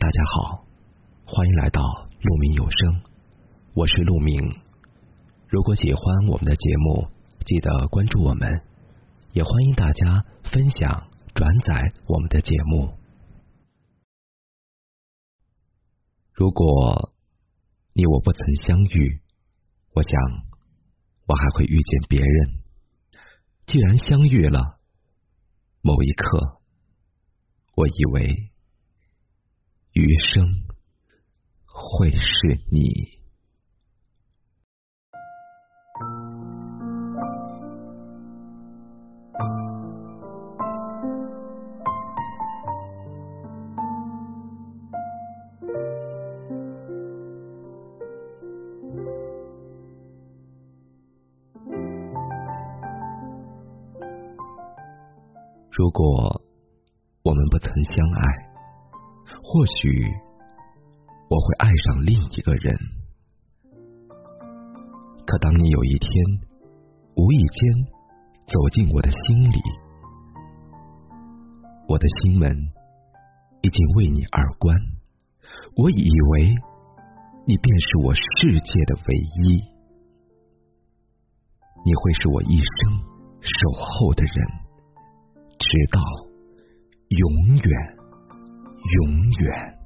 大家好，欢迎来到鹿鸣有声，我是鹿鸣。如果喜欢我们的节目，记得关注我们，也欢迎大家分享转载我们的节目。如果你我不曾相遇，我想我还会遇见别人。既然相遇了，某一刻，我以为。余生会是你。如果我们不曾相爱。或许我会爱上另一个人，可当你有一天无意间走进我的心里，我的心门已经为你而关。我以为你便是我世界的唯一，你会是我一生守候的人，直到永远。永远。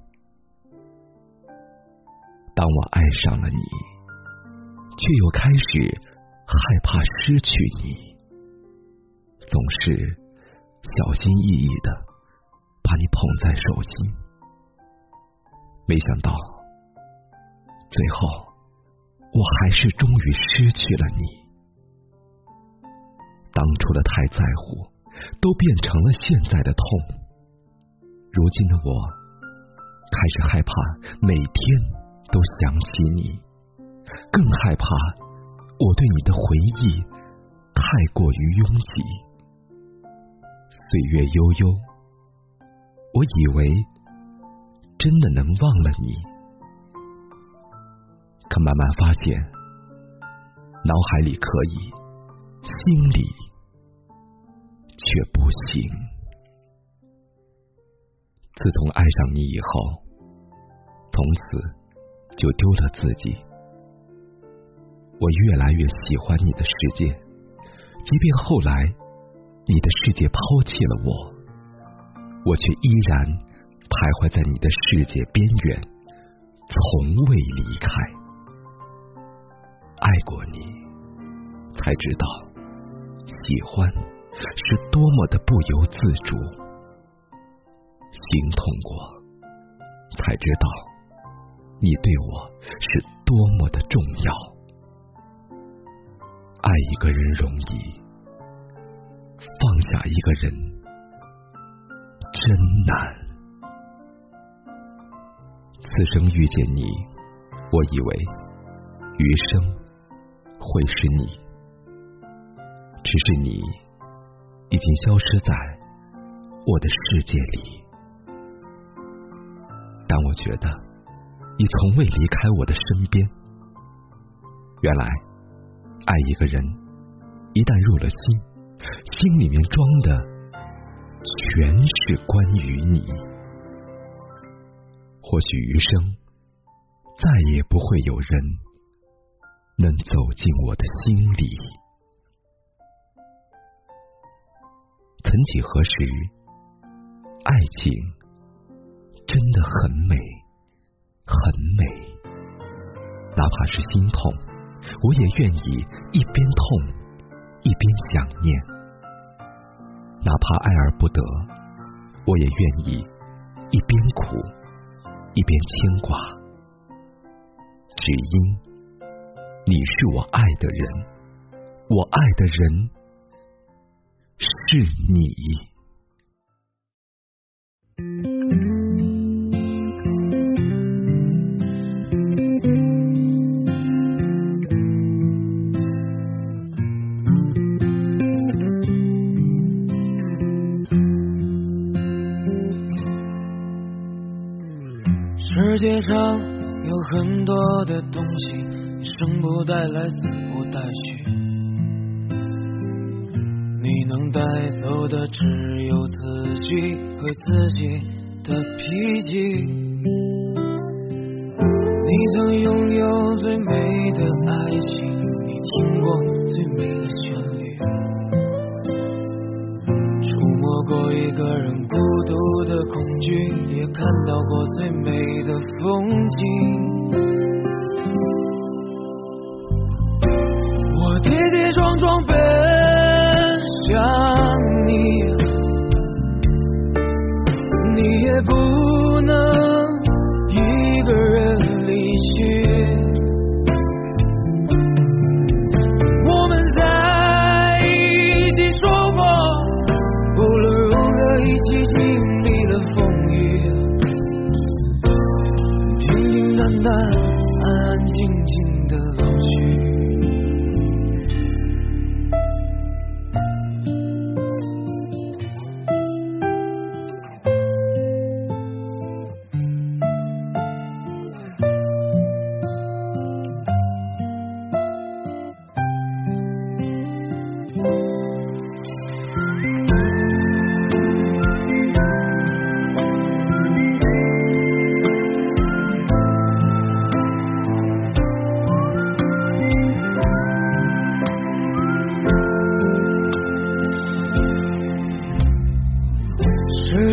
当我爱上了你，却又开始害怕失去你，总是小心翼翼的把你捧在手心，没想到最后我还是终于失去了你。当初的太在乎，都变成了现在的痛。如今的我开始害怕每天都想起你，更害怕我对你的回忆太过于拥挤。岁月悠悠，我以为真的能忘了你，可慢慢发现，脑海里可以，心里却不行。自从爱上你以后，从此就丢了自己。我越来越喜欢你的世界，即便后来你的世界抛弃了我，我却依然徘徊在你的世界边缘，从未离开。爱过你，才知道喜欢是多么的不由自主。心痛过，才知道你对我是多么的重要。爱一个人容易，放下一个人真难。此生遇见你，我以为余生会是你，只是你已经消失在我的世界里。但我觉得，你从未离开我的身边。原来，爱一个人，一旦入了心，心里面装的全是关于你。或许余生，再也不会有人能走进我的心里。曾几何时，爱情。真的很美，很美。哪怕是心痛，我也愿意一边痛一边想念。哪怕爱而不得，我也愿意一边苦一边牵挂。只因你是我爱的人，我爱的人是你。世界上有很多的东西生不带来死不带去你能带走的只有自己和自己的脾气你曾拥有最美的爱情一个人孤独的恐惧也看到过最美的风景。我跌跌撞撞被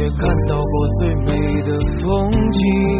也看到过最美的风景。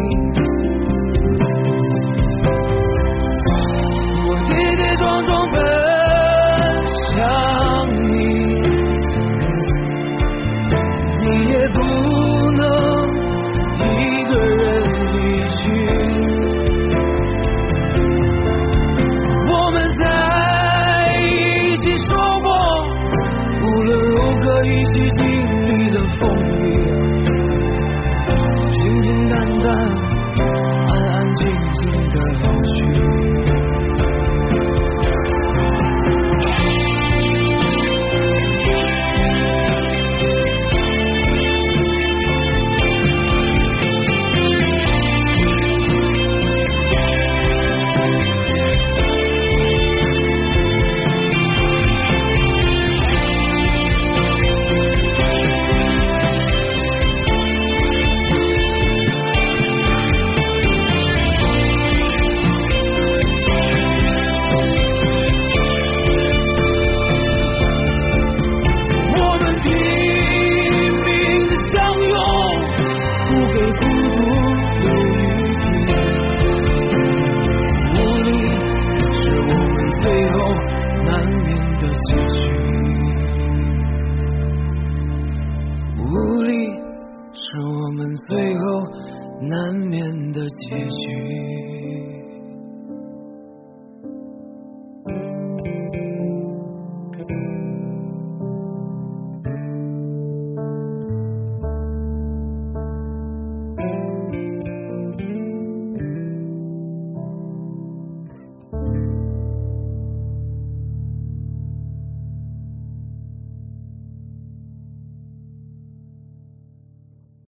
难免的结局。